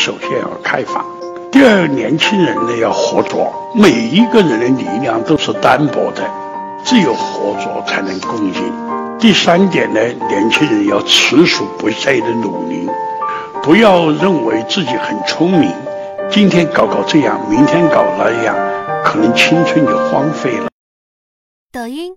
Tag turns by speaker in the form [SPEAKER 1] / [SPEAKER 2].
[SPEAKER 1] 首先要开放，第二，年轻人呢要合作，每一个人的力量都是单薄的，只有合作才能共赢。第三点呢，年轻人要持续不懈的努力，不要认为自己很聪明，今天搞搞这样，明天搞那样，可能青春就荒废了。
[SPEAKER 2] 抖音。